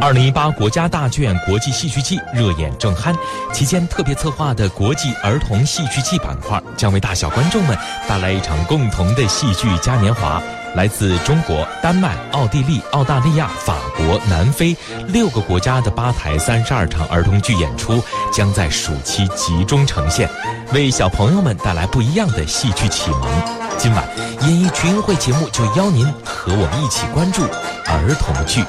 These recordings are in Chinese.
二零一八国家大剧院国际戏剧季热演正酣，期间特别策划的国际儿童戏剧季板块将为大小观众们带来一场共同的戏剧嘉年华。来自中国、丹麦、奥地利、澳大利亚、法国、南非六个国家的八台三十二场儿童剧演出将在暑期集中呈现，为小朋友们带来不一样的戏剧启蒙。今晚演艺群英会节目就邀您和我们一起关注儿童剧。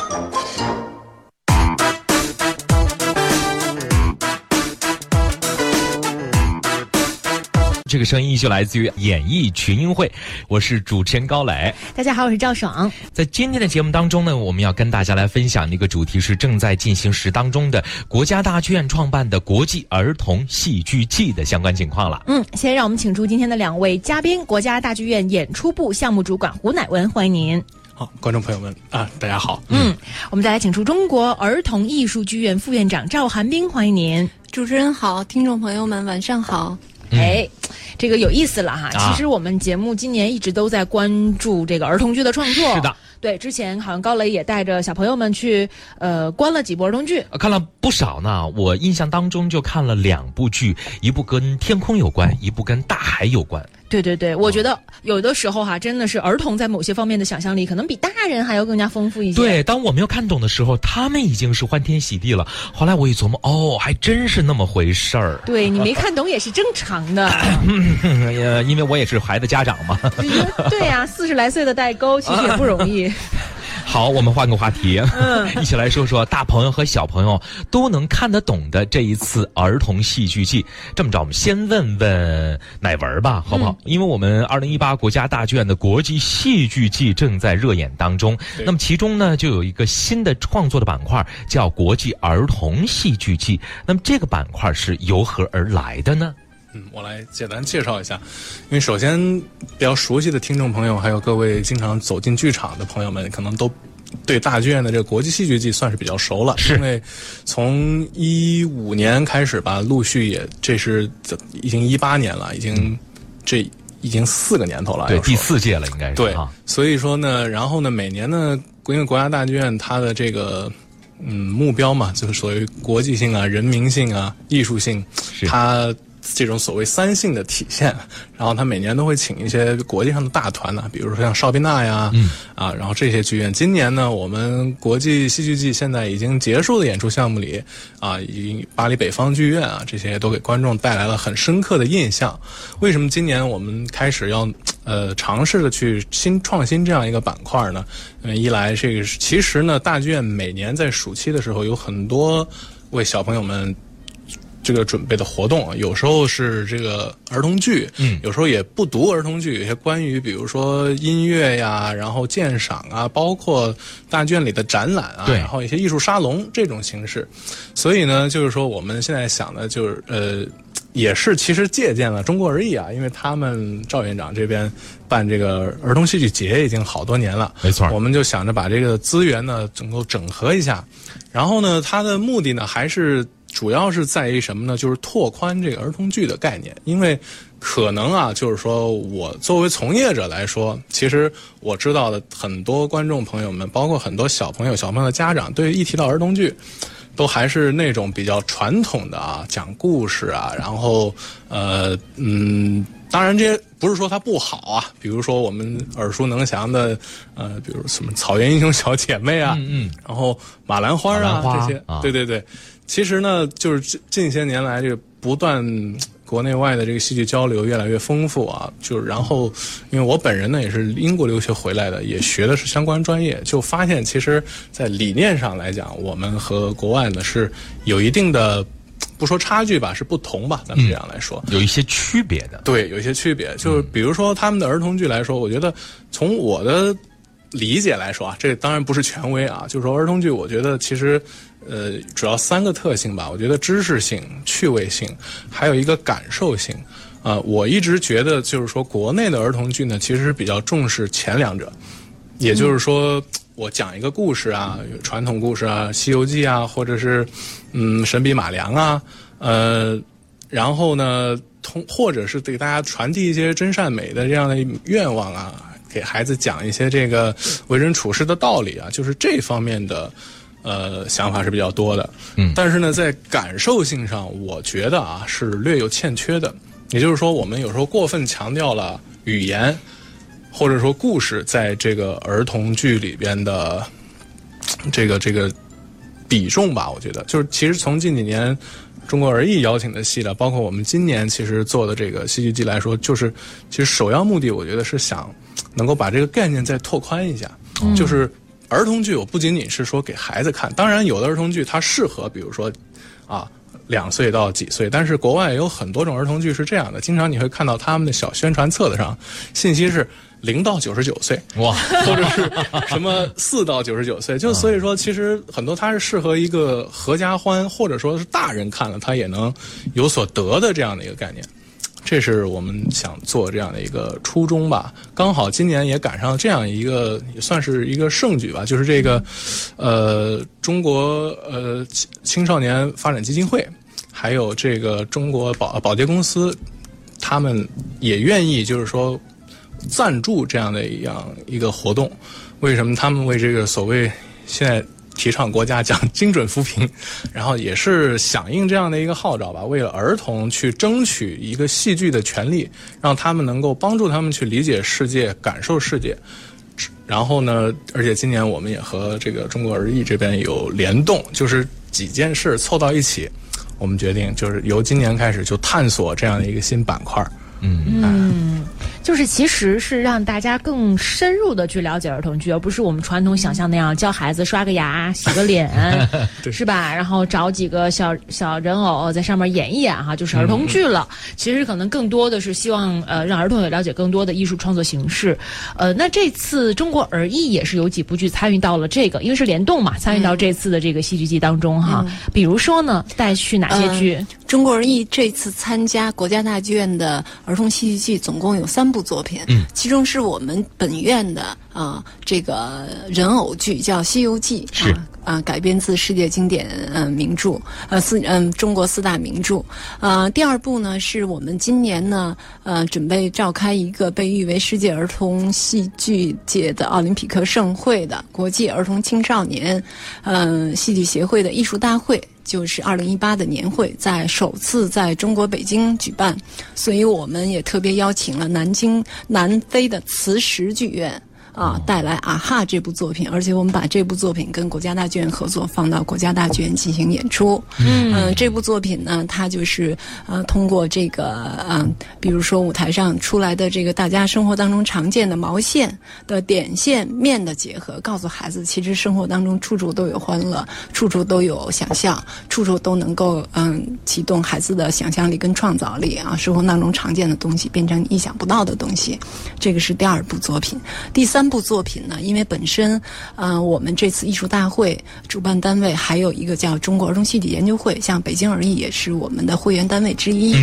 这个声音就来自于演艺群英会，我是主持人高磊。大家好，我是赵爽。在今天的节目当中呢，我们要跟大家来分享的一个主题是正在进行时当中的国家大剧院创办的国际儿童戏剧季的相关情况了。嗯，先让我们请出今天的两位嘉宾，国家大剧院演出部项目主管胡乃文，欢迎您。好，观众朋友们啊，大家好。嗯，我们再来请出中国儿童艺术剧院副院长赵寒冰，欢迎您。主持人好，听众朋友们晚上好。哎，这个有意思了哈！其实我们节目今年一直都在关注这个儿童剧的创作。是的，对，之前好像高磊也带着小朋友们去呃观了几部儿童剧，看了不少呢。我印象当中就看了两部剧，一部跟天空有关，一部跟大海有关。对对对，我觉得有的时候哈，真的是儿童在某些方面的想象力可能比大人还要更加丰富一些。对，当我没有看懂的时候，他们已经是欢天喜地了。后来我一琢磨，哦，还真是那么回事儿。对你没看懂也是正常的，呃，因为我也是孩子家长嘛。对呀，四十来岁的代沟其实也不容易。好，我们换个话题，嗯，一起来说说大朋友和小朋友都能看得懂的这一次儿童戏剧季。这么着，我们先问问乃文吧，好不好？因为我们二零一八国家大剧院的国际戏剧季正在热演当中，那么其中呢，就有一个新的创作的板块，叫国际儿童戏剧季。那么这个板块是由何而来的呢？嗯，我来简单介绍一下，因为首先比较熟悉的听众朋友，还有各位经常走进剧场的朋友们，可能都对大剧院的这个国际戏剧季算是比较熟了。是，因为从一五年开始吧，陆续也这是已经一八年了，已经这已经四个年头了，对，第四届了，应该是对。所以说呢，然后呢，每年呢，因为国家大剧院它的这个嗯目标嘛，就是所谓国际性啊、人民性啊、艺术性，它。这种所谓三性的体现，然后他每年都会请一些国际上的大团呢，比如说像邵宾娜呀，啊，然后这些剧院。今年呢，我们国际戏剧季现在已经结束的演出项目里，啊，已经巴黎北方剧院啊，这些都给观众带来了很深刻的印象。为什么今年我们开始要呃尝试着去新创新这样一个板块呢？嗯，一来这个其实呢，大剧院每年在暑期的时候有很多为小朋友们。这个准备的活动啊，有时候是这个儿童剧，嗯，有时候也不读儿童剧，有些关于比如说音乐呀，然后鉴赏啊，包括大剧院里的展览啊，对，然后一些艺术沙龙这种形式。所以呢，就是说我们现在想的，就是呃，也是其实借鉴了中国而已啊，因为他们赵院长这边办这个儿童戏剧节已经好多年了，没错，我们就想着把这个资源呢能够整合一下，然后呢，它的目的呢还是。主要是在于什么呢？就是拓宽这个儿童剧的概念，因为可能啊，就是说我作为从业者来说，其实我知道的很多观众朋友们，包括很多小朋友、小朋友的家长，对于一提到儿童剧，都还是那种比较传统的啊，讲故事啊，然后呃嗯，当然这些不是说它不好啊，比如说我们耳熟能详的呃，比如什么草原英雄小姐妹啊，嗯，然后马兰花啊这些，对对对。其实呢，就是近近些年来，这个不断国内外的这个戏剧交流越来越丰富啊。就是然后，因为我本人呢也是英国留学回来的，也学的是相关专业，就发现其实，在理念上来讲，我们和国外呢是有一定的，不说差距吧，是不同吧。咱们这样来说，有一些区别的。对，有一些区别。就是比如说他们的儿童剧来说，我觉得从我的理解来说啊，这当然不是权威啊，就是说儿童剧，我觉得其实。呃，主要三个特性吧。我觉得知识性、趣味性，还有一个感受性。啊，我一直觉得就是说，国内的儿童剧呢，其实比较重视前两者。也就是说，我讲一个故事啊，传统故事啊，《西游记》啊，或者是嗯，《神笔马良》啊，呃，然后呢，通或者是给大家传递一些真善美的这样的愿望啊，给孩子讲一些这个为人处事的道理啊，就是这方面的。呃想法是比较多的。嗯，但是呢，在感受性上，我觉得啊是略有欠缺的。也就是说，我们有时候过分强调了语言，或者说故事在这个儿童剧里边的 这个这个比重吧。我觉得，就是其实从近几年中国儿艺邀请的戏了，包括我们今年其实做的这个戏剧季来说，就是其实首要目的，我觉得是想能够把这个概念再拓宽一下，就是儿童剧，我不仅仅是说给孩子看，当然有的儿童剧它适合，比如说啊。两岁到几岁？但是国外有很多种儿童剧是这样的，经常你会看到他们的小宣传册子上，信息是零到九十九岁，哇，或者是什么四到九十九岁，就所以说，其实很多它是适合一个合家欢，或者说是大人看了他也能有所得的这样的一个概念。这是我们想做这样的一个初衷吧。刚好今年也赶上这样一个，也算是一个盛举吧。就是这个，呃，中国呃青青少年发展基金会，还有这个中国保保洁公司，他们也愿意就是说赞助这样的一样一个活动。为什么他们为这个所谓现在？提倡国家讲精准扶贫，然后也是响应这样的一个号召吧，为了儿童去争取一个戏剧的权利，让他们能够帮助他们去理解世界、感受世界。然后呢，而且今年我们也和这个中国儿艺这边有联动，就是几件事凑到一起，我们决定就是由今年开始就探索这样的一个新板块。嗯，就是其实是让大家更深入的去了解儿童剧，而不是我们传统想象那样教孩子刷个牙、洗个脸，是吧？然后找几个小小人偶在上面演一演哈，就是儿童剧了。其实可能更多的是希望呃让儿童也了解更多的艺术创作形式。呃，那这次中国儿艺也是有几部剧参与到了这个，因为是联动嘛，参与到这次的这个戏剧季当中哈。比如说呢，带去哪些剧？中国人艺这次参加国家大剧院的。儿童戏剧季总共有三部作品，嗯，其中是我们本院的啊，这个人偶剧叫《西游记》，是啊，啊改编自世界经典嗯名著，呃四嗯中国四大名著。呃，第二部呢是我们今年呢呃准备召开一个被誉为世界儿童戏剧界的奥林匹克盛会的国际儿童青少年嗯戏剧协会的艺术大会。就是二零一八的年会在首次在中国北京举办，所以我们也特别邀请了南京南非的磁石剧院。啊，带来啊哈这部作品，而且我们把这部作品跟国家大剧院合作，放到国家大剧院进行演出。嗯，这部作品呢，它就是呃，通过这个嗯，比如说舞台上出来的这个大家生活当中常见的毛线的点线面的结合，告诉孩子，其实生活当中处处都有欢乐，处处都有想象，处处都能够嗯启动孩子的想象力跟创造力啊，生活当中常见的东西变成意想不到的东西。这个是第二部作品，第三。部作品呢，因为本身，呃，我们这次艺术大会主办单位还有一个叫中国儿童戏剧研究会，像北京儿艺也是我们的会员单位之一，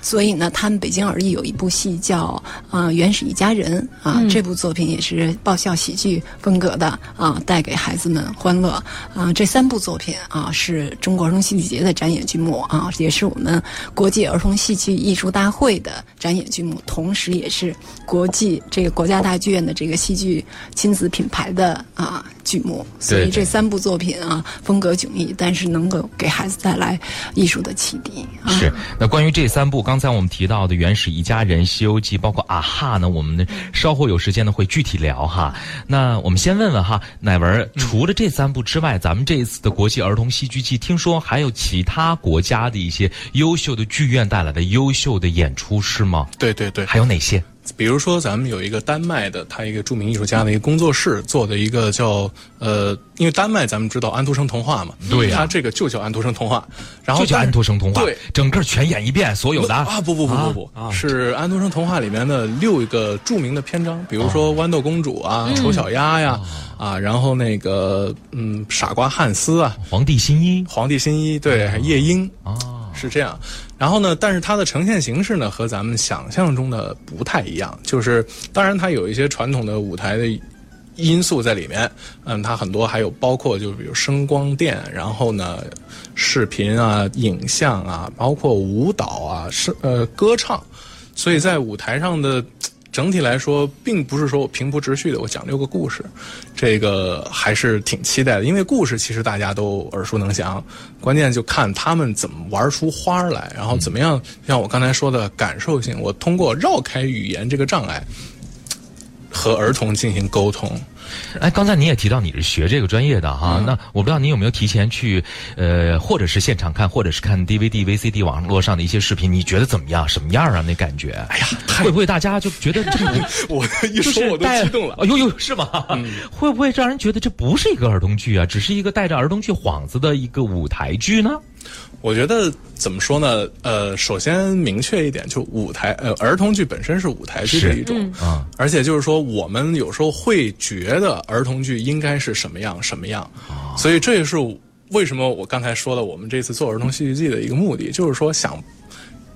所以呢，他们北京儿艺有一部戏叫《啊原始一家人》啊，这部作品也是爆笑喜剧风格的啊，带给孩子们欢乐啊。这三部作品啊，是中国儿童戏剧节的展演剧目啊，也是我们国际儿童戏剧艺术大会的展演剧目，同时也是国际这个国家大剧院的这个戏剧。亲子品牌的啊剧目，所以这三部作品啊风格迥异，但是能够给孩子带来艺术的启迪。是那关于这三部，刚才我们提到的《原始一家人》《西游记》，包括啊哈呢，我们呢稍后有时间呢会具体聊哈。那我们先问问哈，乃文，除了这三部之外，咱们这一次的国际儿童戏剧季，听说还有其他国家的一些优秀的剧院带来的优秀的演出是吗？对对对，还有哪些？比如说，咱们有一个丹麦的，他一个著名艺术家的一个工作室做的一个叫呃，因为丹麦咱们知道安徒生童话嘛，对他这个就叫安徒生童话，然后就叫安徒生童话，对，整个全演一遍，所有的。啊不不不不不，是安徒生童话里面的六个著名的篇章，比如说豌豆公主啊、丑小鸭呀啊，然后那个嗯傻瓜汉斯啊、皇帝新衣、皇帝新衣，对，夜莺啊。是这样，然后呢？但是它的呈现形式呢，和咱们想象中的不太一样。就是，当然它有一些传统的舞台的因素在里面。嗯，它很多还有包括，就比如声光电，然后呢，视频啊、影像啊，包括舞蹈啊、是呃歌唱。所以在舞台上的整体来说，并不是说我平铺直叙的我讲六个故事，这个还是挺期待的。因为故事其实大家都耳熟能详，关键就看他们怎么玩出花来，然后怎么样像我刚才说的感受性，我通过绕开语言这个障碍和儿童进行沟通。哎，刚才你也提到你是学这个专业的哈，那我不知道你有没有提前去，呃，或者是现场看，或者是看 DVD、VCD 网络上的一些视频，你觉得怎么样？什么样啊？那感觉？哎呀，会不会大家就觉得这个？我一说我都激动了。哎呦呦，是吗？会不会让人觉得这不是一个儿童剧啊，只是一个带着儿童剧幌子的一个舞台剧呢？我觉得怎么说呢？呃，首先明确一点，就舞台呃儿童剧本身是舞台剧的一种啊，而且就是说我们有时候会觉得儿童剧应该是什么样什么样，所以这也是为什么我刚才说的我们这次做儿童戏剧季的一个目的，就是说想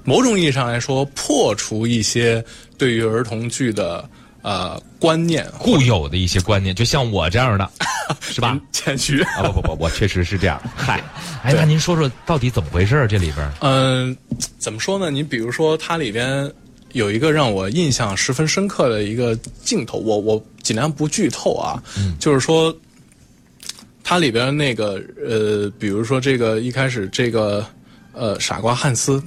某种意义上来说破除一些对于儿童剧的。呃，观念固有的一些观念，就像我这样的，是吧？谦虚啊！不不不，我确实是这样。嗨，哎，那您说说到底怎么回事？这里边？嗯，怎么说呢？你比如说，它里边有一个让我印象十分深刻的一个镜头，我我尽量不剧透啊。嗯，就是说，它里边那个呃，比如说这个一开始这个呃傻瓜汉斯。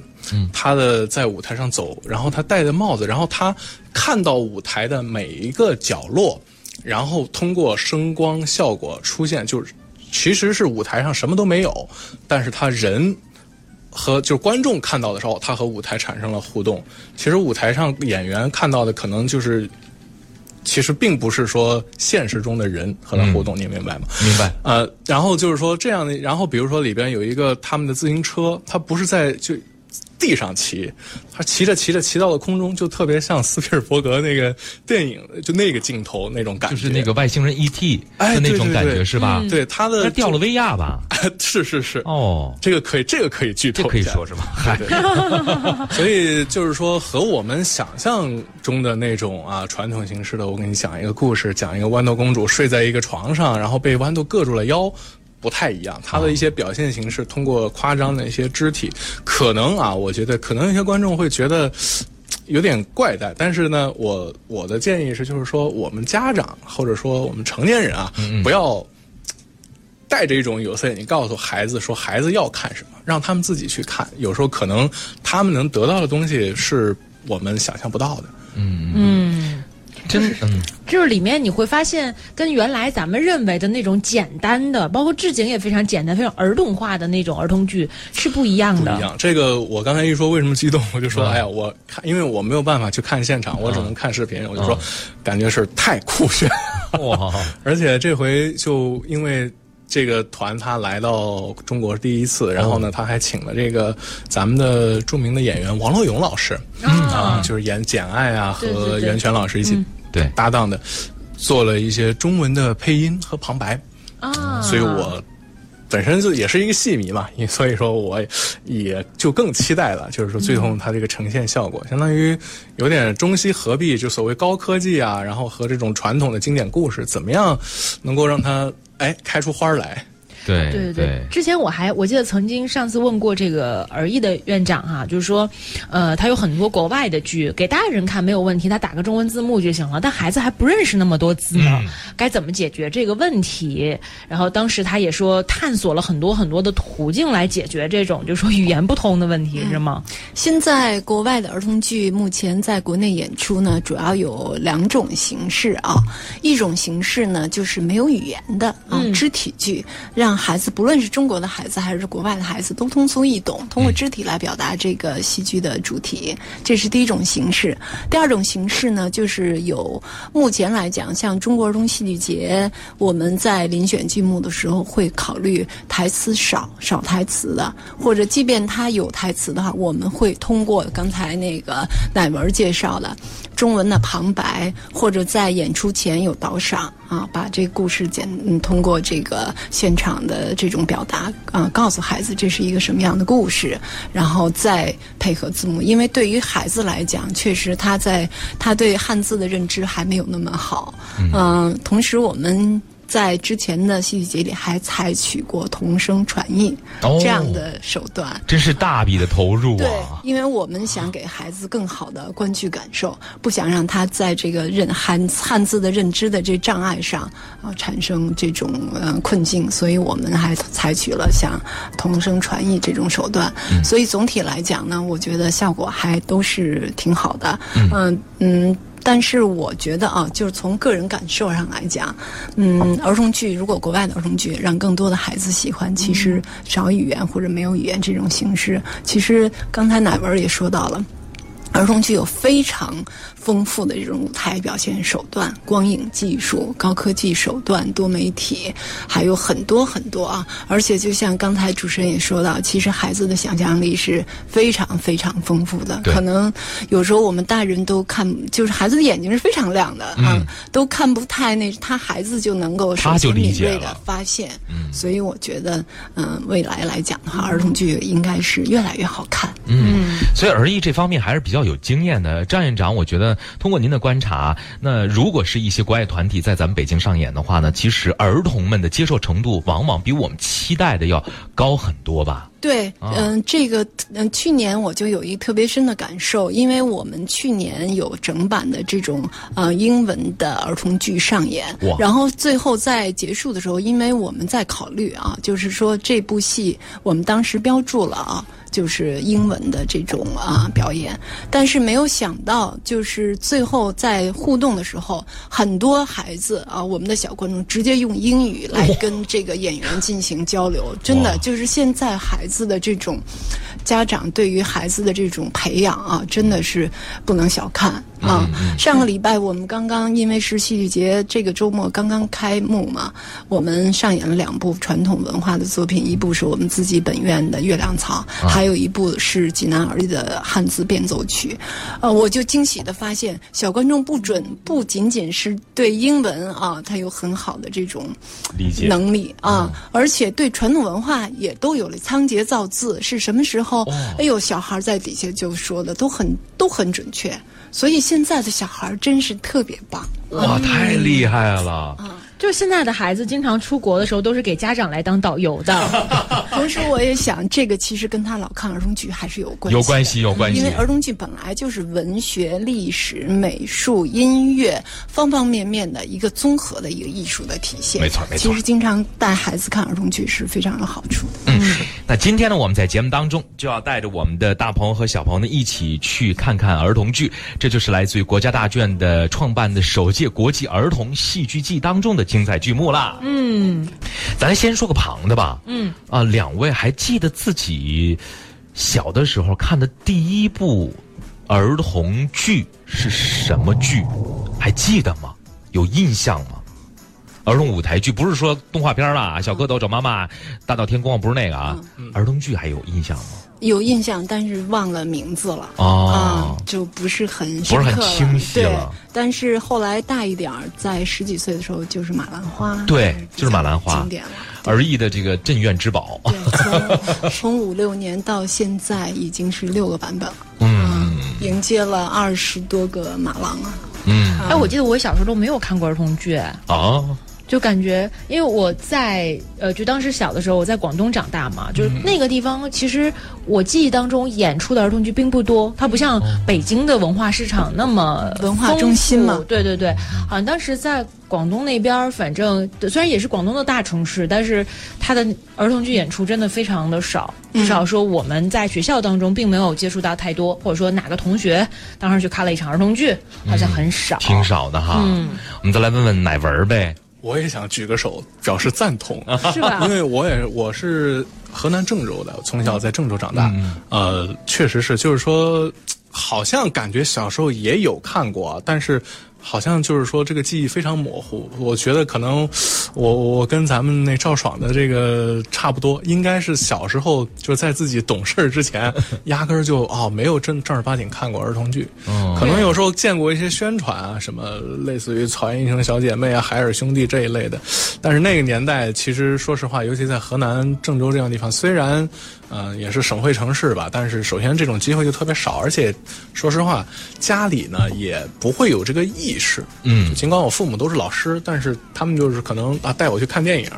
他的在舞台上走，然后他戴着帽子，然后他看到舞台的每一个角落，然后通过声光效果出现，就是其实是舞台上什么都没有，但是他人和就是观众看到的时候，他和舞台产生了互动。其实舞台上演员看到的可能就是，其实并不是说现实中的人和他互动，你明白吗？明白。呃，然后就是说这样的，然后比如说里边有一个他们的自行车，他不是在就。地上骑，他骑着骑着骑到了空中，就特别像斯皮尔伯格那个电影，就那个镜头那种感觉，就是那个外星人 E.T. 的那种感觉是吧？对，他的掉了威亚吧？是是是。哦，这个可以，这个可以剧透，可以说是吧？嗨，所以就是说，和我们想象中的那种啊传统形式的，我给你讲一个故事，讲一个豌豆公主睡在一个床上，然后被豌豆硌住了腰。不太一样，他的一些表现形式，通过夸张的一些肢体，可能啊，我觉得可能有些观众会觉得有点怪诞。但是呢，我我的建议是，就是说，我们家长或者说我们成年人啊，不要带着一种有色眼镜告诉孩子说孩子要看什么，让他们自己去看。有时候可能他们能得到的东西是我们想象不到的。嗯嗯。就是，就是里面你会发现，跟原来咱们认为的那种简单的，包括置景也非常简单、非常儿童化的那种儿童剧是不一样的。不一样。这个我刚才一说为什么激动，我就说，哎呀，我看，因为我没有办法去看现场，我只能看视频，我就说，感觉是太酷炫。哇！而且这回就因为这个团他来到中国第一次，然后呢，他还请了这个咱们的著名的演员王洛勇老师啊，就是演《简爱》啊，和袁泉老师一起。对，搭档的做了一些中文的配音和旁白。啊，所以我本身就也是一个戏迷嘛，所以说我也就更期待了，就是说最终它这个呈现效果，相当于有点中西合璧，就所谓高科技啊，然后和这种传统的经典故事，怎么样能够让它哎开出花来？对对对，之前我还我记得曾经上次问过这个儿艺的院长哈，就是说，呃，他有很多国外的剧给大人看没有问题，他打个中文字幕就行了，但孩子还不认识那么多字呢，该怎么解决这个问题？然后当时他也说探索了很多很多的途径来解决这种就是说语言不通的问题，是吗？现在国外的儿童剧目前在国内演出呢，主要有两种形式啊，一种形式呢就是没有语言的啊，肢体剧，让孩子不论是中国的孩子还是国外的孩子都通俗易懂，通过肢体来表达这个戏剧的主题，这是第一种形式。第二种形式呢，就是有目前来讲，像中国儿童戏剧节，我们在遴选剧目的时候会考虑台词少、少台词的，或者即便他有台词的话，我们会通过刚才那个乃文介绍了中文的旁白，或者在演出前有导赏啊，把这个故事简通过这个现场。的这种表达啊，告诉孩子这是一个什么样的故事，然后再配合字幕。因为对于孩子来讲，确实他在他对汉字的认知还没有那么好。嗯，同时我们在之前的戏剧节里还采取过同声传译这样的手段，真是大笔的投入啊！对，因为我们想给孩子更好的观剧感受，不想让他在这个认汉汉字的认知的这障碍上啊产生这种呃困境，所以我们还采取了像同声传译这种手段。所以总体来讲呢，我觉得效果还都是挺好的。嗯嗯。但是我觉得啊，就是从个人感受上来讲，嗯，儿童剧如果国外的儿童剧让更多的孩子喜欢，其实少语言或者没有语言这种形式，其实刚才乃文也说到了。儿童剧有非常丰富的这种舞台表现手段、光影技术、高科技手段、多媒体，还有很多很多啊！而且就像刚才主持人也说到，其实孩子的想象力是非常非常丰富的。可能有时候我们大人都看，就是孩子的眼睛是非常亮的啊，都看不太那，他孩子就能够他就敏锐的发现。嗯，所以我觉得，嗯，未来来讲的话，儿童剧应该是越来越好看。嗯，所以儿艺这方面还是比较。有经验的张院长，我觉得通过您的观察，那如果是一些国外团体在咱们北京上演的话呢，其实儿童们的接受程度往往比我们期待的要高很多吧。对，嗯，这个，嗯，去年我就有一特别深的感受，因为我们去年有整版的这种呃英文的儿童剧上演，然后最后在结束的时候，因为我们在考虑啊，就是说这部戏我们当时标注了啊。就是英文的这种啊表演，但是没有想到，就是最后在互动的时候，很多孩子啊，我们的小观众直接用英语来跟这个演员进行交流，真的就是现在孩子的这种家长对于孩子的这种培养啊，真的是不能小看。啊，上个礼拜我们刚刚因为是戏剧节，这个周末刚刚开幕嘛，我们上演了两部传统文化的作品，一部是我们自己本院的《月亮草》，还有一部是济南儿艺的汉字变奏曲。呃，我就惊喜的发现，小观众不准不仅仅是对英文啊，他有很好的这种理解能力啊，而且对传统文化也都有了仓颉造字，是什么时候？哎呦，小孩在底下就说的都很都很准确。所以现在的小孩真是特别棒，哇，太厉害了！就现在的孩子经常出国的时候，都是给家长来当导游的。同时，我也想，这个其实跟他老看儿童剧还是有关系，有关系，有关系。因为儿童剧本来就是文学、历史、美术、音乐方方面面的一个综合的一个艺术的体现。没错，没错。其实经常带孩子看儿童剧是非常有好处的。嗯，那今天呢，我们在节目当中就要带着我们的大朋友和小朋友呢一起去看看儿童剧，这就是来自于国家大剧院的创办的首届国际儿童戏剧季当中的精彩剧目啦。嗯，咱先说个旁的吧。嗯，啊，两位还记得自己小的时候看的第一部儿童剧是什么剧？还记得吗？有印象吗？儿童舞台剧不是说动画片啦，小蝌蚪找妈妈、大闹天宫不是那个啊。儿童剧还有印象吗？有印象，但是忘了名字了。啊，就不是很不是很清晰了。但是后来大一点儿，在十几岁的时候，就是马兰花，对，就是马兰花，经典了。儿艺的这个镇院之宝，对，从五六年到现在已经是六个版本了，嗯，迎接了二十多个马郎啊，嗯，哎，我记得我小时候都没有看过儿童剧。啊。就感觉，因为我在呃，就当时小的时候，我在广东长大嘛，就是那个地方，其实我记忆当中演出的儿童剧并不多，它不像北京的文化市场那么文化中心嘛。对对对，好像当时在广东那边，反正虽然也是广东的大城市，但是它的儿童剧演出真的非常的少，至少说我们在学校当中并没有接触到太多，或者说哪个同学当时去看了一场儿童剧，好像很少，挺少的哈。嗯，我们再来问问乃文呗。我也想举个手表示赞同，是吧？因为我也我是河南郑州的，从小在郑州长大，呃，确实是，就是说，好像感觉小时候也有看过，但是。好像就是说这个记忆非常模糊，我觉得可能我我跟咱们那赵爽的这个差不多，应该是小时候就在自己懂事之前，压根儿就哦没有正正儿八经看过儿童剧，可能有时候见过一些宣传啊，什么类似于《草原英雄小姐妹》啊、《海尔兄弟》这一类的，但是那个年代其实说实话，尤其在河南郑州这样地方，虽然。嗯，也是省会城市吧，但是首先这种机会就特别少，而且说实话，家里呢也不会有这个意意识。嗯，尽管我父母都是老师，但是他们就是可能啊带我去看电影。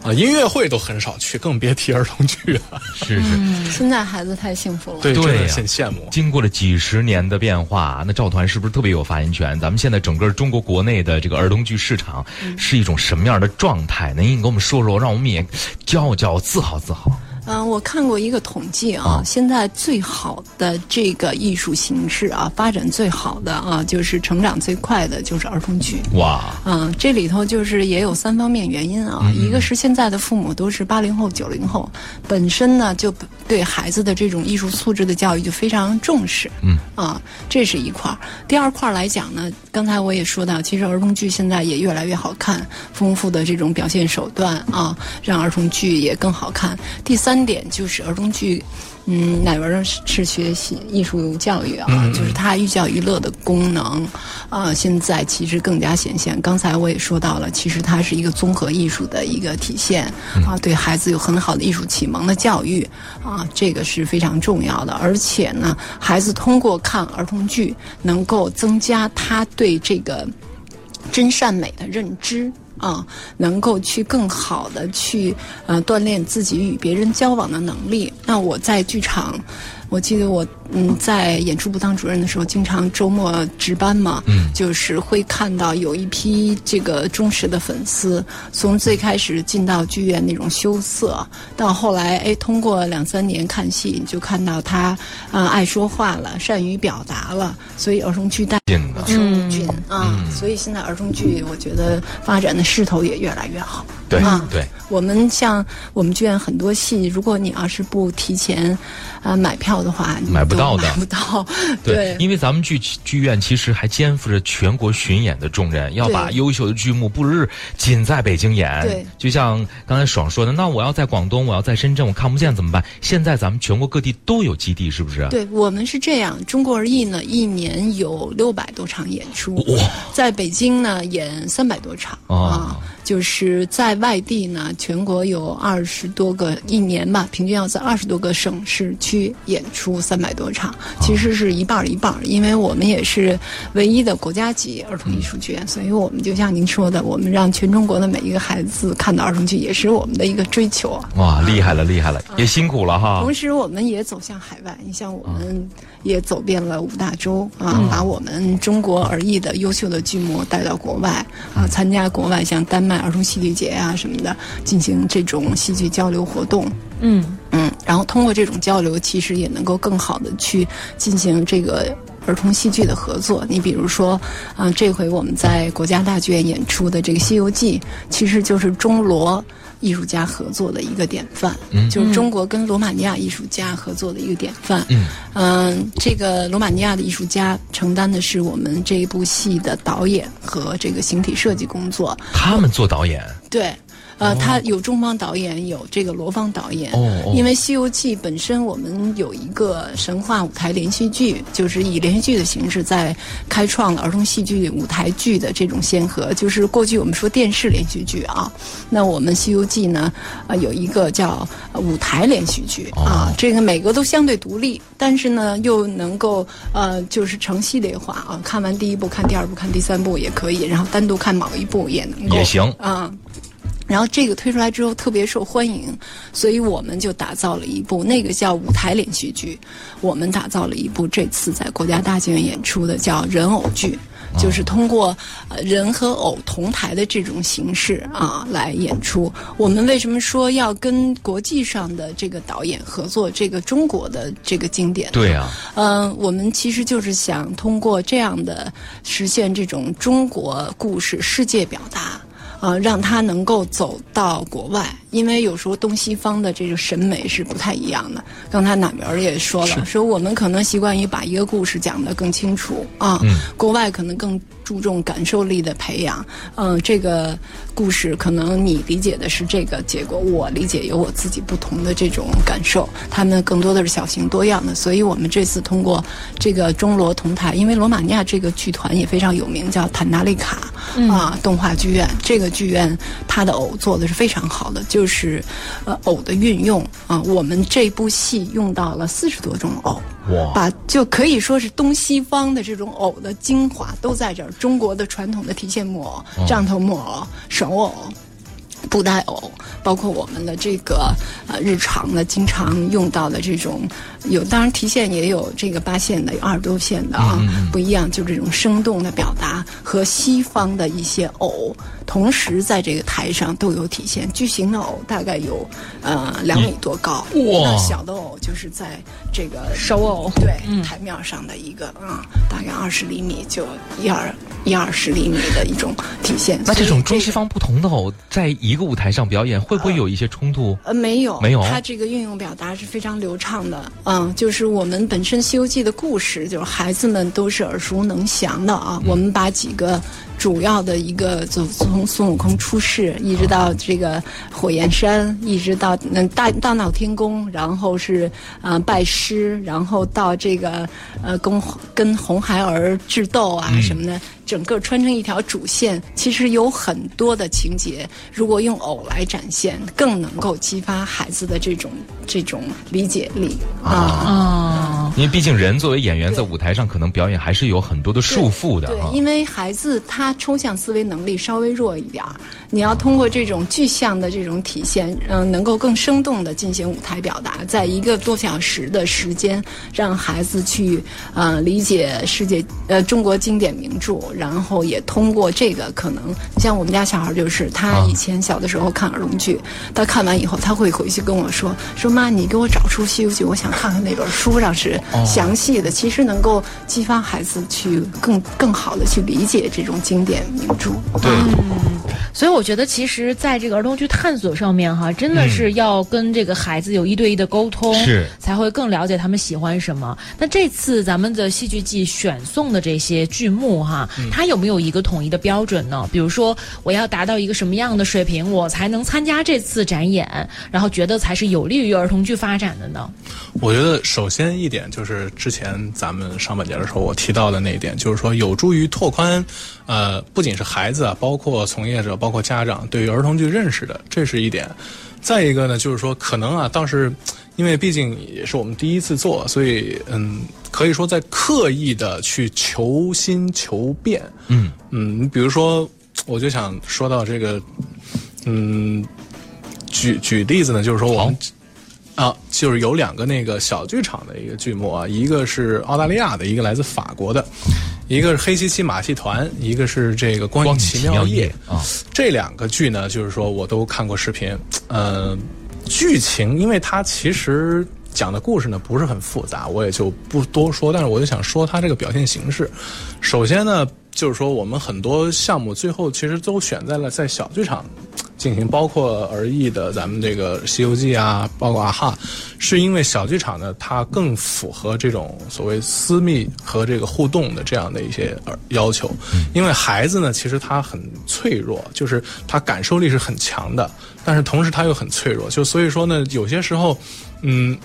啊，音乐会都很少去，更别提儿童剧了。是是，现在孩子太幸福了，对对，很羡慕。经过了几十年的变化，那赵团是不是特别有发言权？咱们现在整个中国国内的这个儿童剧市场是一种什么样的状态？能您给我们说说，让我们也骄傲骄傲，自豪自豪。嗯，我看过一个统计啊，现在最好的这个艺术形式啊，发展最好的啊，就是成长最快的就是儿童剧。哇，嗯，这里头就是也有三方面原因啊，一个是现在的父母都是八零后、九零后，本身呢就对孩子的这种艺术素质的教育就非常重视。嗯，啊，这是一块儿。第二块儿来讲呢，刚才我也说到，其实儿童剧现在也越来越好看，丰富的这种表现手段啊，让儿童剧也更好看。第三。点就是儿童剧，嗯，哪边是学习艺术教育啊？就是它寓教于乐的功能啊，现在其实更加显现。刚才我也说到了，其实它是一个综合艺术的一个体现啊，对孩子有很好的艺术启蒙的教育啊，这个是非常重要的。而且呢，孩子通过看儿童剧，能够增加他对这个真善美的认知。啊，能够去更好的去呃锻炼自己与别人交往的能力。那我在剧场。我记得我嗯在演出部当主任的时候，经常周末值班嘛，嗯，就是会看到有一批这个忠实的粉丝，从最开始进到剧院那种羞涩，到后来哎通过两三年看戏，就看到他啊爱说话了，善于表达了，所以儿童剧带生菌啊，所以现在儿童剧我觉得发展的势头也越来越好。对对，我们像我们剧院很多戏，如果你要是不提前啊买票的话，买不到的，买不到。对，因为咱们剧剧院其实还肩负着全国巡演的重任，要把优秀的剧目不日仅在北京演。对，就像刚才爽说的，那我要在广东，我要在深圳，我看不见怎么办？现在咱们全国各地都有基地，是不是？对我们是这样，中国儿艺呢，一年有六百多场演出，在北京呢演三百多场啊。就是在外地呢，全国有二十多个一年吧，平均要在二十多个省市区演出三百多场，其实是一半儿一半儿。因为我们也是唯一的国家级儿童艺术剧院，所以我们就像您说的，我们让全中国的每一个孩子看到儿童剧，也是我们的一个追求啊！哇，厉害了，厉害了，也辛苦了哈。同时，我们也走向海外，你像我们也走遍了五大洲啊，把我们中国儿艺的优秀的剧目带到国外啊，参加国外像丹麦。儿童戏剧节啊什么的，进行这种戏剧交流活动。嗯嗯，然后通过这种交流，其实也能够更好的去进行这个儿童戏剧的合作。你比如说，啊，这回我们在国家大剧院演出的这个《西游记》，其实就是中罗。艺术家合作的一个典范，就是中国跟罗马尼亚艺术家合作的一个典范。嗯，嗯这个罗马尼亚的艺术家承担的是我们这一部戏的导演和这个形体设计工作。他们做导演？对。呃，他有中方导演，有这个罗方导演。哦。因为《西游记》本身，我们有一个神话舞台连续剧，就是以连续剧的形式在开创了儿童戏剧舞台剧的这种先河。就是过去我们说电视连续剧啊，那我们《西游记》呢，啊有一个叫舞台连续剧啊，这个每个都相对独立，但是呢又能够呃就是成系列化啊，看完第一部看第二部看第三部也可以，然后单独看某一部也能够也行啊。然后这个推出来之后特别受欢迎，所以我们就打造了一部那个叫舞台连续剧。我们打造了一部这次在国家大剧院演出的叫人偶剧，就是通过呃人和偶同台的这种形式啊来演出。我们为什么说要跟国际上的这个导演合作这个中国的这个经典？对啊，嗯，我们其实就是想通过这样的实现这种中国故事世界表达。啊，让他能够走到国外，因为有时候东西方的这个审美是不太一样的。刚才哪边也说了，说我们可能习惯于把一个故事讲得更清楚啊，国外可能更。注重感受力的培养，嗯，这个故事可能你理解的是这个结果，我理解有我自己不同的这种感受。他们更多的是小型多样的，所以我们这次通过这个中罗同台，因为罗马尼亚这个剧团也非常有名，叫坦纳利卡啊动画剧院。这个剧院它的偶做的是非常好的，就是呃偶的运用啊，我们这部戏用到了四十多种偶。哇，把就可以说是东西方的这种偶的精华都在这儿。中国的传统的提线木偶、杖头木偶、手偶。布袋偶，包括我们的这个呃日常的经常用到的这种，有当然提线也有这个八线的，有二十多线的啊，不一样，就这种生动的表达和西方的一些偶，同时在这个台上都有体现。巨型的偶大概有呃两米多高，哇，小的偶就是在这个手偶对台面上的一个啊，大概二十厘米就一二。一二十厘米的一种体现。那这种中西方不同的偶在一个舞台上表演，会不会有一些冲突？呃，没有，没有。它这个运用表达是非常流畅的。嗯，就是我们本身《西游记》的故事，就是孩子们都是耳熟能详的啊。我们把几个。主要的一个，就从孙悟空出世，一直到这个火焰山，一直到嗯大大闹天宫，然后是啊拜师，然后到这个呃跟跟红孩儿智斗啊什么的，整个穿成一条主线，其实有很多的情节，如果用偶来展现，更能够激发孩子的这种这种理解力啊。因为毕竟人作为演员在舞台上可能表演还是有很多的束缚的。对，因为孩子他。他抽象思维能力稍微弱一点儿，你要通过这种具象的这种体现，嗯，能够更生动的进行舞台表达，在一个多小时的时间，让孩子去呃理解世界呃中国经典名著，然后也通过这个可能，像我们家小孩就是，他以前小的时候看儿童剧，他看完以后他会回去跟我说，说妈，你给我找出《西游记》，我想看看那本书上是详细的，其实能够激发孩子去更更好的去理解这种经。经典名著，对，所以我觉得，其实在这个儿童剧探索上面，哈，真的是要跟这个孩子有一对一的沟通，是才会更了解他们喜欢什么。那这次咱们的戏剧季选送的这些剧目，哈，它有没有一个统一的标准呢？比如说，我要达到一个什么样的水平，我才能参加这次展演，然后觉得才是有利于儿童剧发展的呢？我觉得，首先一点就是之前咱们上半节的时候我提到的那一点，就是说有助于拓宽，呃。呃，不仅是孩子啊，包括从业者，包括家长，对于儿童剧认识的，这是一点。再一个呢，就是说，可能啊，倒是因为毕竟也是我们第一次做，所以嗯，可以说在刻意的去求新求变。嗯嗯，你比如说，我就想说到这个，嗯，举举例子呢，就是说我们啊，就是有两个那个小剧场的一个剧目啊，一个是澳大利亚的，一个来自法国的。一个是黑漆漆马戏团，一个是这个光影奇妙夜啊。这两个剧呢，就是说我都看过视频。呃，剧情，因为它其实讲的故事呢不是很复杂，我也就不多说。但是我就想说它这个表现形式。首先呢，就是说我们很多项目最后其实都选在了在小剧场。进行包括而异的咱们这个《西游记》啊，包括啊哈，是因为小剧场呢，它更符合这种所谓私密和这个互动的这样的一些要求。因为孩子呢，其实他很脆弱，就是他感受力是很强的，但是同时他又很脆弱，就所以说呢，有些时候，嗯。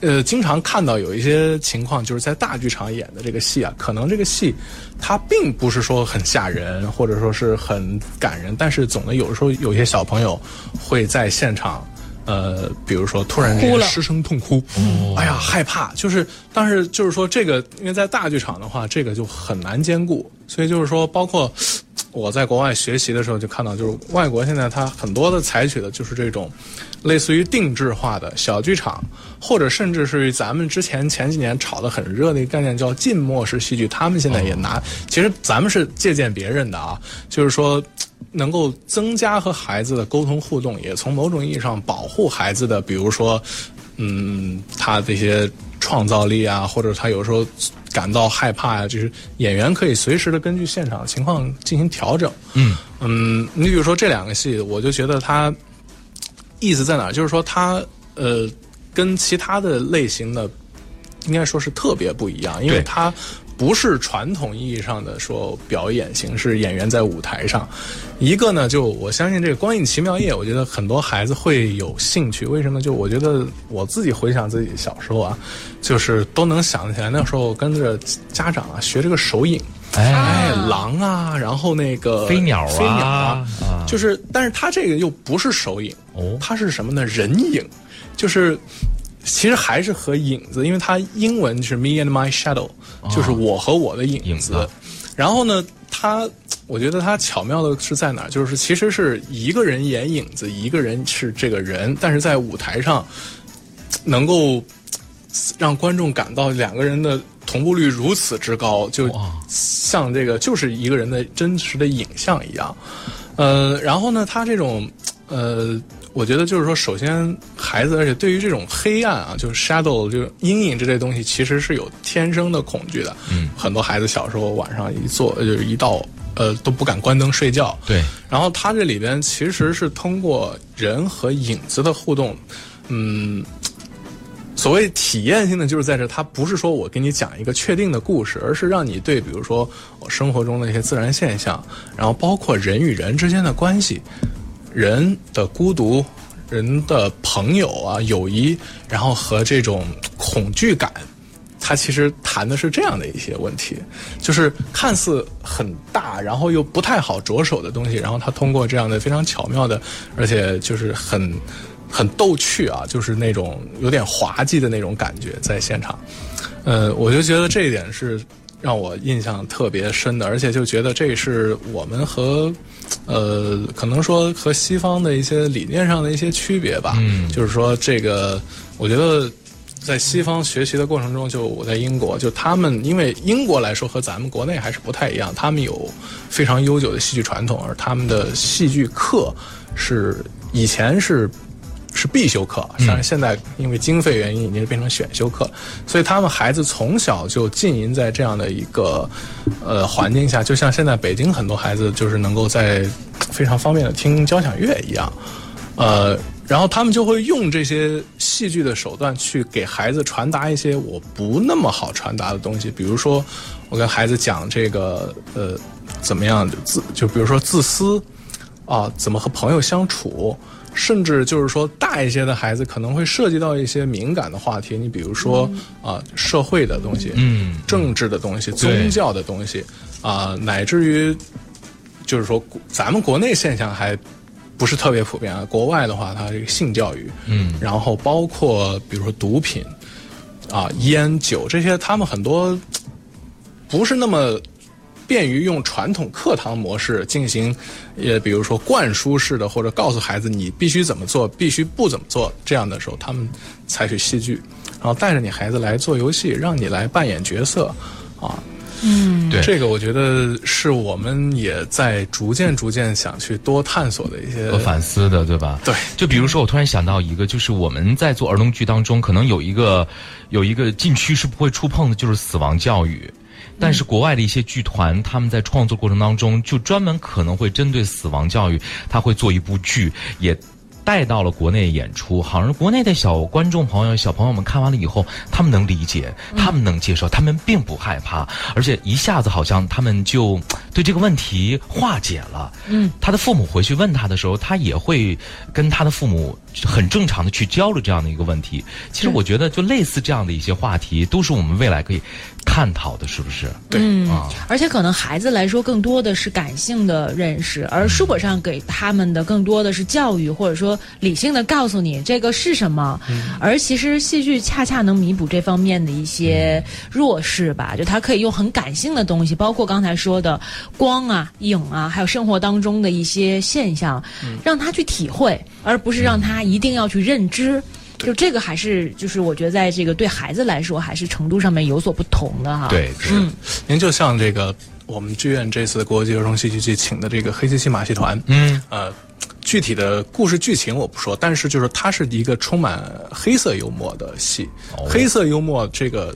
呃，经常看到有一些情况，就是在大剧场演的这个戏啊，可能这个戏它并不是说很吓人，或者说是很感人，但是总的有的时候有些小朋友会在现场，呃，比如说突然失声痛哭，哎呀害怕，就是但是就是说这个，因为在大剧场的话，这个就很难兼顾，所以就是说包括。我在国外学习的时候就看到，就是外国现在它很多的采取的就是这种，类似于定制化的小剧场，或者甚至是咱们之前前几年炒得很热的一个概念叫浸没式戏剧，他们现在也拿，其实咱们是借鉴别人的啊，就是说能够增加和孩子的沟通互动，也从某种意义上保护孩子的，比如说，嗯，他这些创造力啊，或者他有时候。感到害怕呀，就是演员可以随时的根据现场情况进行调整。嗯嗯，你比如说这两个戏，我就觉得它意思在哪儿？就是说它呃，跟其他的类型的应该说是特别不一样，因为它。不是传统意义上的说表演形式，演员在舞台上。一个呢，就我相信这个《光影奇妙夜》，我觉得很多孩子会有兴趣。为什么？就我觉得我自己回想自己小时候啊，就是都能想起来那时候跟着家长啊学这个手影，哎，狼啊，然后那个飞鸟啊，飞鸟啊，就是，但是它这个又不是手影，哦，它是什么呢？人影，就是。其实还是和影子，因为它英文是 me and my shadow，就是我和我的影子。然后呢，它我觉得它巧妙的是在哪儿？就是其实是一个人演影子，一个人是这个人，但是在舞台上能够让观众感到两个人的同步率如此之高，就像这个就是一个人的真实的影像一样。呃，然后呢，他这种呃。我觉得就是说，首先孩子，而且对于这种黑暗啊，就是 shadow，就是阴影这类东西，其实是有天生的恐惧的。嗯，很多孩子小时候晚上一坐，就是一到呃都不敢关灯睡觉。对。然后他这里边其实是通过人和影子的互动，嗯，所谓体验性的就是在这，他不是说我给你讲一个确定的故事，而是让你对比如说我生活中的一些自然现象，然后包括人与人之间的关系。人的孤独，人的朋友啊，友谊，然后和这种恐惧感，他其实谈的是这样的一些问题，就是看似很大，然后又不太好着手的东西，然后他通过这样的非常巧妙的，而且就是很很逗趣啊，就是那种有点滑稽的那种感觉，在现场，呃，我就觉得这一点是让我印象特别深的，而且就觉得这是我们和。呃，可能说和西方的一些理念上的一些区别吧，嗯，就是说这个，我觉得在西方学习的过程中，就我在英国，就他们因为英国来说和咱们国内还是不太一样，他们有非常悠久的戏剧传统，而他们的戏剧课是以前是。是必修课，但是现在因为经费原因已经变成选修课，所以他们孩子从小就浸淫在这样的一个呃环境下，就像现在北京很多孩子就是能够在非常方便的听交响乐一样，呃，然后他们就会用这些戏剧的手段去给孩子传达一些我不那么好传达的东西，比如说我跟孩子讲这个呃怎么样自就比如说自私啊，怎么和朋友相处。甚至就是说，大一些的孩子可能会涉及到一些敏感的话题，你比如说啊，社会的东西，嗯，政治的东西，宗教的东西，啊，乃至于就是说，咱们国内现象还不是特别普遍啊。国外的话，它这个性教育，嗯，然后包括比如说毒品，啊，烟酒这些，他们很多不是那么。便于用传统课堂模式进行，也比如说灌输式的，或者告诉孩子你必须怎么做，必须不怎么做这样的时候，他们采取戏剧，然后带着你孩子来做游戏，让你来扮演角色，啊，嗯，对，这个我觉得是我们也在逐渐逐渐想去多探索的一些反思的，对吧？对，就比如说我突然想到一个，就是我们在做儿童剧当中，可能有一个有一个禁区是不会触碰的，就是死亡教育。但是国外的一些剧团，他们在创作过程当中，就专门可能会针对死亡教育，他会做一部剧，也。带到了国内演出，好像国内的小观众朋友、小朋友们看完了以后，他们能理解，他们能接受，他们并不害怕，而且一下子好像他们就对这个问题化解了。嗯，他的父母回去问他的时候，他也会跟他的父母很正常的去交流这样的一个问题。其实我觉得，就类似这样的一些话题，都是我们未来可以探讨的，是不是？对啊，而且可能孩子来说，更多的是感性的认识，而书本上给他们的更多的是教育，或者说。理性的告诉你这个是什么，而其实戏剧恰恰能弥补这方面的一些弱势吧。就它可以用很感性的东西，包括刚才说的光啊、影啊，还有生活当中的一些现象，让他去体会，而不是让他一定要去认知。就这个还是就是我觉得在这个对孩子来说，还是程度上面有所不同的哈。对，嗯，您就像这个我们剧院这次国际儿童戏剧季请的这个黑漆漆马戏团，嗯，呃。具体的故事剧情我不说，但是就是它是一个充满黑色幽默的戏。黑色幽默这个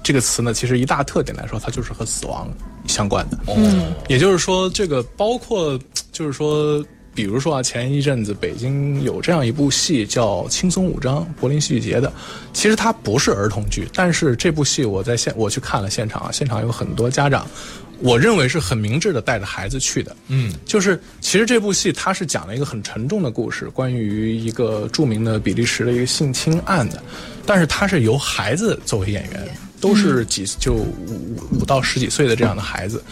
这个词呢，其实一大特点来说，它就是和死亡相关的。嗯，也就是说，这个包括就是说，比如说啊，前一阵子北京有这样一部戏叫《轻松五章》，柏林戏剧节的。其实它不是儿童剧，但是这部戏我在现我去看了现场啊，现场有很多家长。我认为是很明智的带着孩子去的，嗯，就是其实这部戏它是讲了一个很沉重的故事，关于一个著名的比利时的一个性侵案的，但是它是由孩子作为演员，都是几就五五到十几岁的这样的孩子，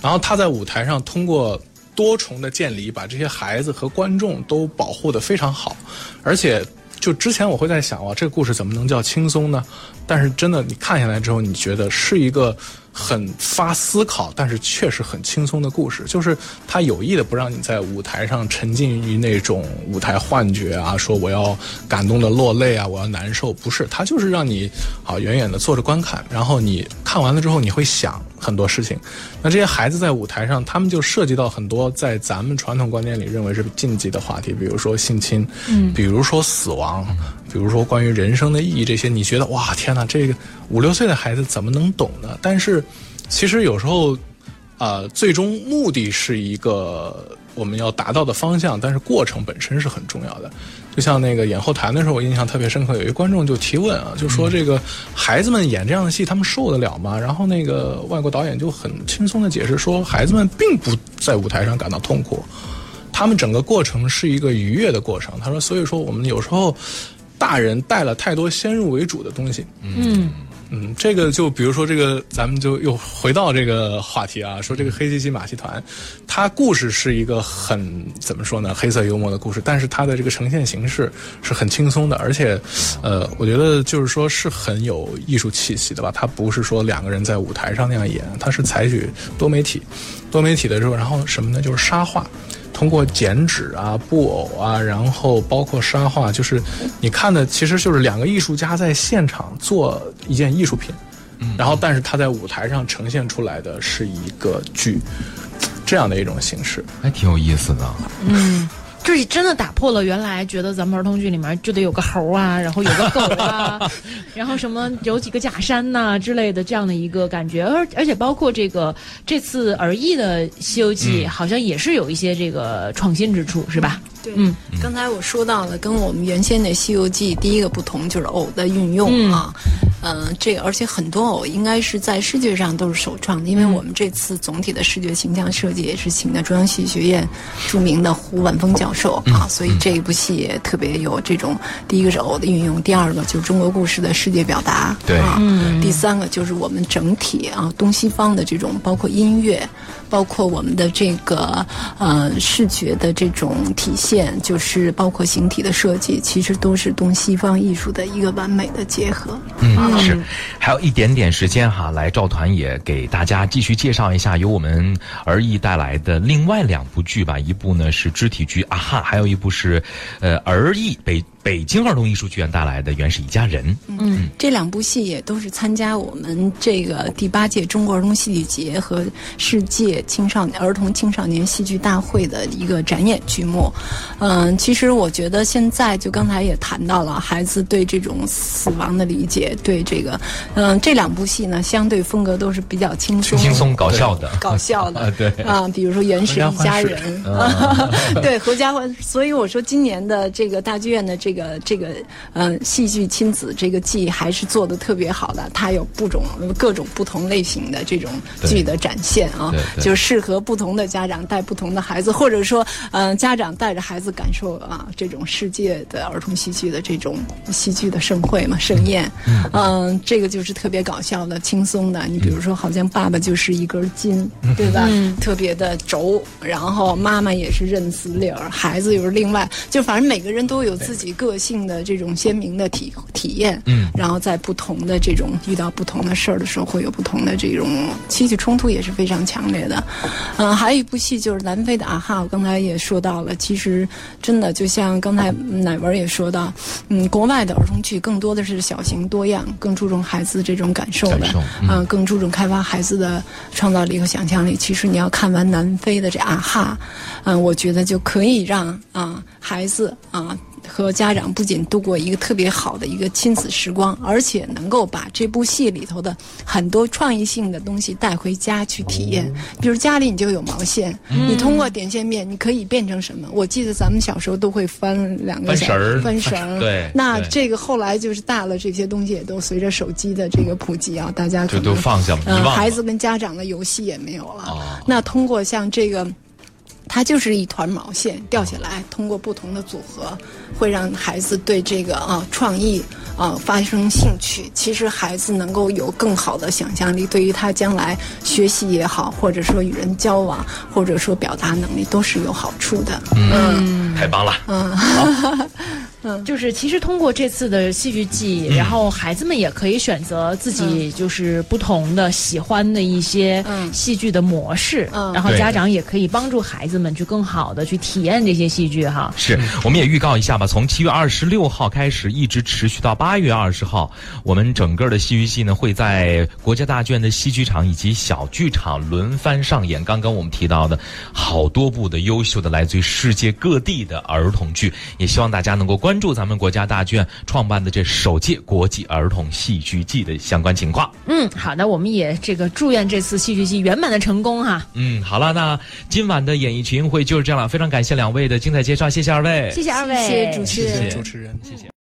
然后他在舞台上通过多重的建立，把这些孩子和观众都保护得非常好，而且就之前我会在想哇，这个故事怎么能叫轻松呢？但是真的你看下来之后，你觉得是一个。很发思考，但是确实很轻松的故事，就是他有意的不让你在舞台上沉浸于那种舞台幻觉啊，说我要感动的落泪啊，我要难受，不是，他就是让你啊远远的坐着观看，然后你看完了之后你会想很多事情。那这些孩子在舞台上，他们就涉及到很多在咱们传统观念里认为是禁忌的话题，比如说性侵，嗯，比如说死亡。比如说关于人生的意义这些，你觉得哇天哪，这个五六岁的孩子怎么能懂呢？但是，其实有时候，啊，最终目的是一个我们要达到的方向，但是过程本身是很重要的。就像那个演后谈的时候，我印象特别深刻，有一个观众就提问啊，就说这个孩子们演这样的戏，他们受得了吗？然后那个外国导演就很轻松的解释说，孩子们并不在舞台上感到痛苦，他们整个过程是一个愉悦的过程。他说，所以说我们有时候。大人带了太多先入为主的东西，嗯嗯，这个就比如说这个，咱们就又回到这个话题啊，说这个黑漆漆马戏团，它故事是一个很怎么说呢，黑色幽默的故事，但是它的这个呈现形式是很轻松的，而且，呃，我觉得就是说是很有艺术气息的吧，它不是说两个人在舞台上那样演，它是采取多媒体，多媒体的时候，然后什么呢，就是沙画。通过剪纸啊、布偶啊，然后包括沙画，就是你看的，其实就是两个艺术家在现场做一件艺术品，然后但是他在舞台上呈现出来的是一个剧，这样的一种形式，还挺有意思的。嗯。就是真的打破了原来觉得咱们儿童剧里面就得有个猴啊，然后有个狗啊，然后什么有几个假山呐之类的这样的一个感觉，而而且包括这个这次儿艺的《西游记》好像也是有一些这个创新之处，是吧？对，嗯，刚才我说到了，跟我们原先的《西游记》第一个不同就是偶的运用啊，嗯，这个而且很多偶应该是在视觉上都是首创的，因为我们这次总体的视觉形象设计也是请的中央戏剧学院著名的胡万峰教授啊，所以这一部戏也特别有这种第一个是偶的运用，第二个就是中国故事的世界表达，对，嗯，第三个就是我们整体啊东西方的这种包括音乐。包括我们的这个呃视觉的这种体现，就是包括形体的设计，其实都是东西方艺术的一个完美的结合。嗯，是。还有一点点时间哈，来赵团也给大家继续介绍一下由我们儿艺带来的另外两部剧吧。一部呢是肢体剧《啊哈》，还有一部是呃儿艺北。北京儿童艺术剧院带来的《原是一家人》。嗯，这两部戏也都是参加我们这个第八届中国儿童戏剧节和世界青少年儿童青少年戏剧大会的一个展演剧目。嗯，其实我觉得现在就刚才也谈到了孩子对这种死亡的理解，对这个，嗯，这两部戏呢，相对风格都是比较轻松、轻松搞笑的、搞笑的。对啊，比如说《原始一家人》，对合家欢。所以我说今年的这个大剧院的这。个这个嗯，戏剧亲子这个季还是做的特别好的，它有不种各种不同类型的这种剧的展现啊，就适合不同的家长带不同的孩子，或者说嗯，家长带着孩子感受啊这种世界的儿童戏剧的这种戏剧的盛会嘛盛宴，嗯，这个就是特别搞笑的、轻松的。你比如说，好像爸爸就是一根筋，对吧？特别的轴，然后妈妈也是认死理儿，孩子又是另外，就反正每个人都有自己。个性的这种鲜明的体体验，嗯，然后在不同的这种遇到不同的事儿的时候，会有不同的这种戏剧冲突，也是非常强烈的。嗯，还有一部戏就是南非的啊哈，我刚才也说到了，其实真的就像刚才乃文也说到，嗯，国外的儿童剧更多的是小型多样，更注重孩子这种感受的，嗯，更注重开发孩子的创造力和想象力。其实你要看完南非的这啊哈，嗯，我觉得就可以让啊孩子啊。和家长不仅度过一个特别好的一个亲子时光，而且能够把这部戏里头的很多创意性的东西带回家去体验。比如家里你就有毛线，你通过点线面，你可以变成什么？我记得咱们小时候都会翻两个绳儿，翻绳儿。对，那这个后来就是大了，这些东西也都随着手机的这个普及啊，大家可能都放下了，孩子跟家长的游戏也没有了。那通过像这个。它就是一团毛线掉下来，通过不同的组合，会让孩子对这个啊创意啊发生兴趣。其实孩子能够有更好的想象力，对于他将来学习也好，或者说与人交往，或者说表达能力，都是有好处的。嗯，太棒了。嗯。嗯，就是其实通过这次的戏剧季，然后孩子们也可以选择自己就是不同的喜欢的一些戏剧的模式，嗯，然后家长也可以帮助孩子们去更好的去体验这些戏剧哈。是，我们也预告一下吧，从七月二十六号开始，一直持续到八月二十号，我们整个的戏剧季呢会在国家大剧院的戏剧场以及小剧场轮番上演。刚刚我们提到的好多部的优秀的来自于世界各地的儿童剧，也希望大家能够关。关注咱们国家大剧院创办的这首届国际儿童戏剧季的相关情况。嗯，好的，我们也这个祝愿这次戏剧季圆满的成功哈。嗯，好了，那今晚的演艺群英会就是这样了，非常感谢两位的精彩介绍，谢谢二位，谢谢二位，谢谢主持人，谢谢主持人，谢谢。